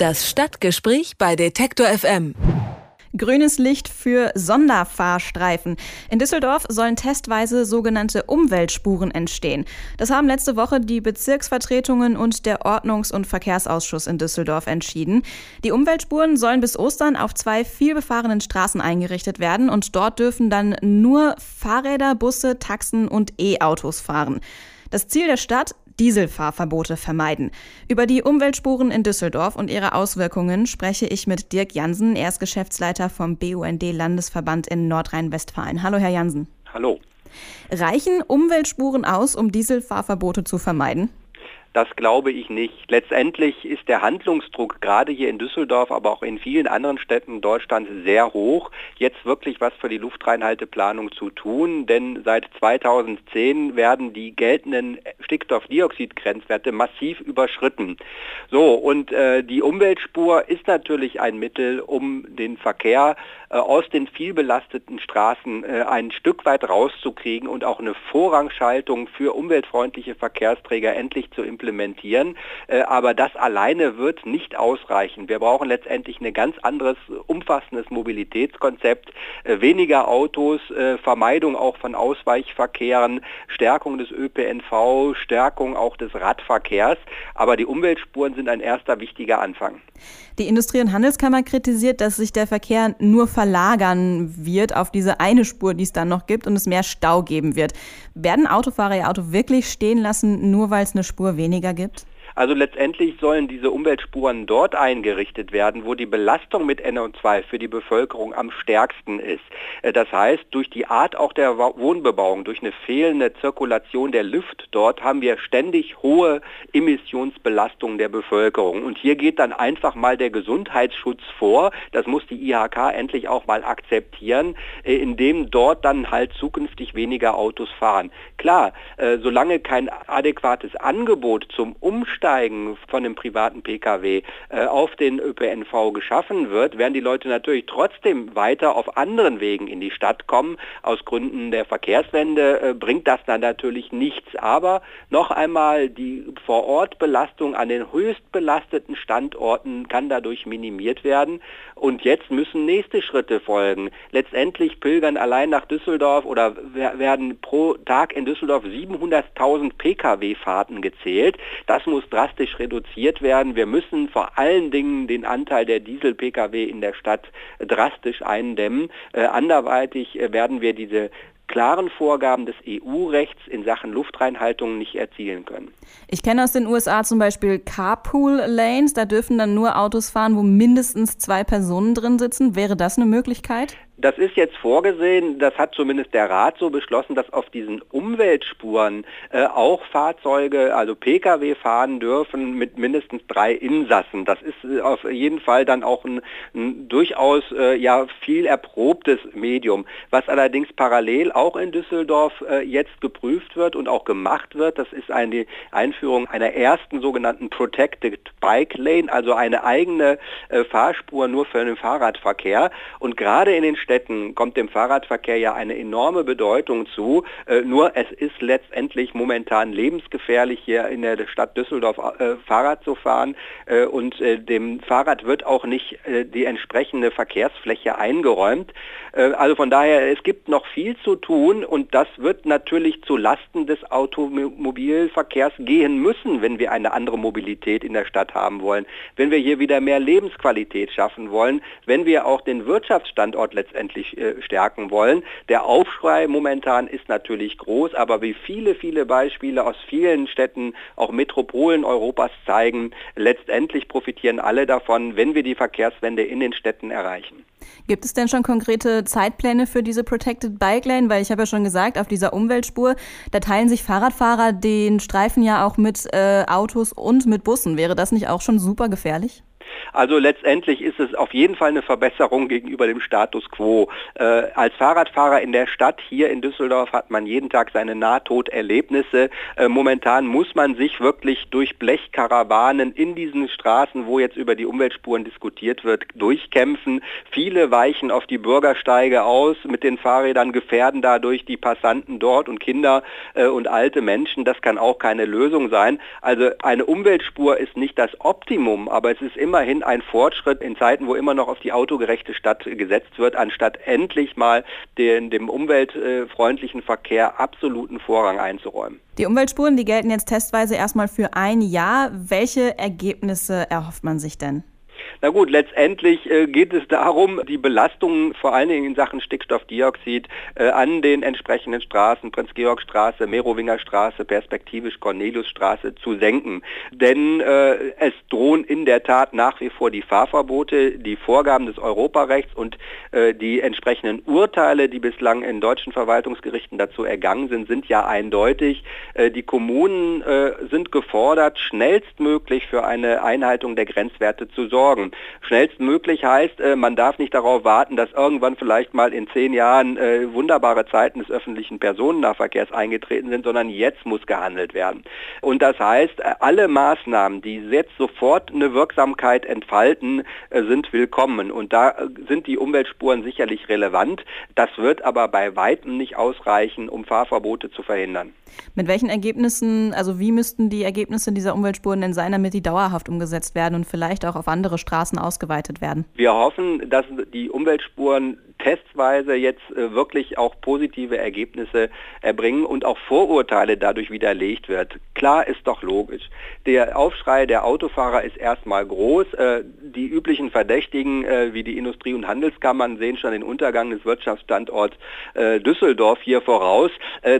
Das Stadtgespräch bei Detektor FM. Grünes Licht für Sonderfahrstreifen. In Düsseldorf sollen testweise sogenannte Umweltspuren entstehen. Das haben letzte Woche die Bezirksvertretungen und der Ordnungs- und Verkehrsausschuss in Düsseldorf entschieden. Die Umweltspuren sollen bis Ostern auf zwei vielbefahrenen Straßen eingerichtet werden und dort dürfen dann nur Fahrräder, Busse, Taxen und E-Autos fahren. Das Ziel der Stadt, Dieselfahrverbote vermeiden. Über die Umweltspuren in Düsseldorf und ihre Auswirkungen spreche ich mit Dirk Jansen. Er ist Geschäftsleiter vom BUND Landesverband in Nordrhein-Westfalen. Hallo, Herr Jansen. Hallo. Reichen Umweltspuren aus, um Dieselfahrverbote zu vermeiden? Das glaube ich nicht. Letztendlich ist der Handlungsdruck gerade hier in Düsseldorf, aber auch in vielen anderen Städten Deutschlands sehr hoch, jetzt wirklich was für die Luftreinhalteplanung zu tun, denn seit 2010 werden die geltenden Stickstoffdioxidgrenzwerte massiv überschritten. So, und äh, die Umweltspur ist natürlich ein Mittel, um den Verkehr aus den vielbelasteten Straßen äh, ein Stück weit rauszukriegen und auch eine Vorrangschaltung für umweltfreundliche Verkehrsträger endlich zu implementieren. Äh, aber das alleine wird nicht ausreichen. Wir brauchen letztendlich ein ganz anderes, umfassendes Mobilitätskonzept, äh, weniger Autos, äh, Vermeidung auch von Ausweichverkehren, Stärkung des ÖPNV, Stärkung auch des Radverkehrs. Aber die Umweltspuren sind ein erster wichtiger Anfang. Die Industrie- und Handelskammer kritisiert, dass sich der Verkehr nur verlagern wird auf diese eine Spur, die es dann noch gibt und es mehr Stau geben wird. Werden Autofahrer ihr Auto wirklich stehen lassen, nur weil es eine Spur weniger gibt? Also letztendlich sollen diese Umweltspuren dort eingerichtet werden, wo die Belastung mit NO2 für die Bevölkerung am stärksten ist. Äh, das heißt, durch die Art auch der Wohnbebauung, durch eine fehlende Zirkulation der Luft dort haben wir ständig hohe Emissionsbelastungen der Bevölkerung. Und hier geht dann einfach mal der Gesundheitsschutz vor. Das muss die IHK endlich auch mal akzeptieren, äh, indem dort dann halt zukünftig weniger Autos fahren. Klar, äh, solange kein adäquates Angebot zum Umsteigen Umsteigen von dem privaten Pkw äh, auf den ÖPNV geschaffen wird, werden die Leute natürlich trotzdem weiter auf anderen Wegen in die Stadt kommen. Aus Gründen der Verkehrswende äh, bringt das dann natürlich nichts. Aber noch einmal, die Vorortbelastung an den höchst belasteten Standorten kann dadurch minimiert werden. Und jetzt müssen nächste Schritte folgen. Letztendlich pilgern allein nach Düsseldorf oder werden pro Tag in Düsseldorf 700.000 Pkw-Fahrten gezählt. Das muss drastisch reduziert werden. Wir müssen vor allen Dingen den Anteil der Diesel-Pkw in der Stadt drastisch eindämmen. Äh, anderweitig äh, werden wir diese klaren Vorgaben des EU-Rechts in Sachen Luftreinhaltung nicht erzielen können. Ich kenne aus den USA zum Beispiel Carpool-Lanes. Da dürfen dann nur Autos fahren, wo mindestens zwei Personen drin sitzen. Wäre das eine Möglichkeit? Das ist jetzt vorgesehen, das hat zumindest der Rat so beschlossen, dass auf diesen Umweltspuren äh, auch Fahrzeuge, also Pkw fahren dürfen mit mindestens drei Insassen. Das ist äh, auf jeden Fall dann auch ein, ein durchaus äh, ja viel erprobtes Medium. Was allerdings parallel auch in Düsseldorf äh, jetzt geprüft wird und auch gemacht wird, das ist eine Einführung einer ersten sogenannten Protected Bike Lane, also eine eigene äh, Fahrspur nur für den Fahrradverkehr. Und gerade in den kommt dem Fahrradverkehr ja eine enorme Bedeutung zu. Äh, nur es ist letztendlich momentan lebensgefährlich hier in der Stadt Düsseldorf äh, Fahrrad zu fahren äh, und äh, dem Fahrrad wird auch nicht äh, die entsprechende Verkehrsfläche eingeräumt. Äh, also von daher, es gibt noch viel zu tun und das wird natürlich zu Lasten des Automobilverkehrs gehen müssen, wenn wir eine andere Mobilität in der Stadt haben wollen, wenn wir hier wieder mehr Lebensqualität schaffen wollen, wenn wir auch den Wirtschaftsstandort letztendlich letztendlich äh, stärken wollen. Der Aufschrei momentan ist natürlich groß, aber wie viele, viele Beispiele aus vielen Städten, auch Metropolen Europas zeigen, letztendlich profitieren alle davon, wenn wir die Verkehrswende in den Städten erreichen. Gibt es denn schon konkrete Zeitpläne für diese Protected Bike Lane? Weil ich habe ja schon gesagt, auf dieser Umweltspur, da teilen sich Fahrradfahrer den Streifen ja auch mit äh, Autos und mit Bussen. Wäre das nicht auch schon super gefährlich? Also letztendlich ist es auf jeden Fall eine Verbesserung gegenüber dem Status quo. Äh, als Fahrradfahrer in der Stadt hier in Düsseldorf hat man jeden Tag seine Nahtoderlebnisse. Äh, momentan muss man sich wirklich durch Blechkarawanen in diesen Straßen, wo jetzt über die Umweltspuren diskutiert wird, durchkämpfen. Viele weichen auf die Bürgersteige aus mit den Fahrrädern, gefährden dadurch die Passanten dort und Kinder äh, und alte Menschen. Das kann auch keine Lösung sein. Also eine Umweltspur ist nicht das Optimum, aber es ist immer immerhin ein Fortschritt in Zeiten, wo immer noch auf die autogerechte Stadt gesetzt wird, anstatt endlich mal den, dem umweltfreundlichen Verkehr absoluten Vorrang einzuräumen. Die Umweltspuren, die gelten jetzt testweise erstmal für ein Jahr. Welche Ergebnisse erhofft man sich denn? Na gut, letztendlich äh, geht es darum, die Belastungen vor allen Dingen in Sachen Stickstoffdioxid äh, an den entsprechenden Straßen, Prinz-Georg-Straße, Merowinger-Straße, perspektivisch Cornelius-Straße zu senken. Denn äh, es drohen in der Tat nach wie vor die Fahrverbote, die Vorgaben des Europarechts und die entsprechenden Urteile, die bislang in deutschen Verwaltungsgerichten dazu ergangen sind, sind ja eindeutig. Die Kommunen sind gefordert, schnellstmöglich für eine Einhaltung der Grenzwerte zu sorgen sorgen. Schnellstmöglich heißt, äh, man darf nicht darauf warten, dass irgendwann vielleicht mal in zehn Jahren äh, wunderbare Zeiten des öffentlichen Personennahverkehrs eingetreten sind, sondern jetzt muss gehandelt werden. Und das heißt, äh, alle Maßnahmen, die jetzt sofort eine Wirksamkeit entfalten, sind willkommen. Und da sind die Umweltspuren sicherlich relevant. Das wird aber bei weitem nicht ausreichen, um Fahrverbote zu verhindern. Mit welchen Ergebnissen, also wie müssten die Ergebnisse dieser Umweltspuren denn sein, damit die dauerhaft umgesetzt werden und vielleicht auch auf andere Straßen ausgeweitet werden? Wir hoffen, dass die Umweltspuren testweise jetzt äh, wirklich auch positive Ergebnisse erbringen und auch Vorurteile dadurch widerlegt wird. Klar ist doch logisch. Der Aufschrei der Autofahrer ist erstmal groß. Äh, die üblichen Verdächtigen äh, wie die Industrie- und Handelskammern sehen schon den Untergang des Wirtschaftsstandorts Düsseldorf hier voraus.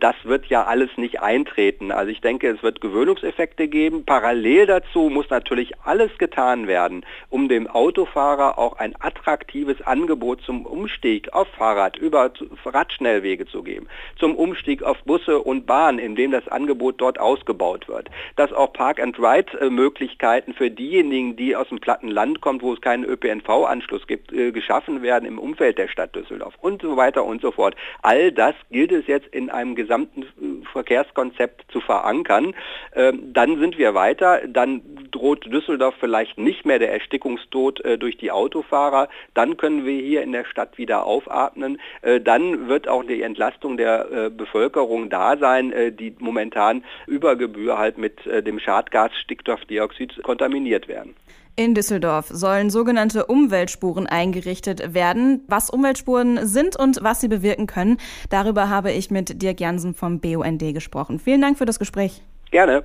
Das wird ja alles nicht eintreten. Also ich denke, es wird Gewöhnungseffekte geben. Parallel dazu muss natürlich alles getan werden, um dem Autofahrer auch ein attraktives Angebot zum Umstieg auf Fahrrad über Radschnellwege zu geben, zum Umstieg auf Busse und Bahn, indem das Angebot dort ausgebaut wird, dass auch Park-and-Ride-Möglichkeiten für diejenigen, die aus dem platten Land kommen, wo es keinen ÖPNV-Anschluss gibt, äh, geschaffen werden im Umfeld der Stadt Düsseldorf und so weiter und so fort. All das gilt es jetzt in einem gesamten äh, Verkehrskonzept zu verankern. Ähm, dann sind wir weiter, dann droht Düsseldorf vielleicht nicht mehr der Erstickungstod äh, durch die Autofahrer, dann können wir hier in der Stadt wieder aufatmen, äh, dann wird auch die Entlastung der äh, Bevölkerung da sein, äh, die momentan über Gebühr halt mit dem Schadgas Stickstoffdioxid kontaminiert werden. In Düsseldorf sollen sogenannte Umweltspuren eingerichtet werden. Was Umweltspuren sind und was sie bewirken können, darüber habe ich mit Dirk Jansen vom BUND gesprochen. Vielen Dank für das Gespräch. Gerne.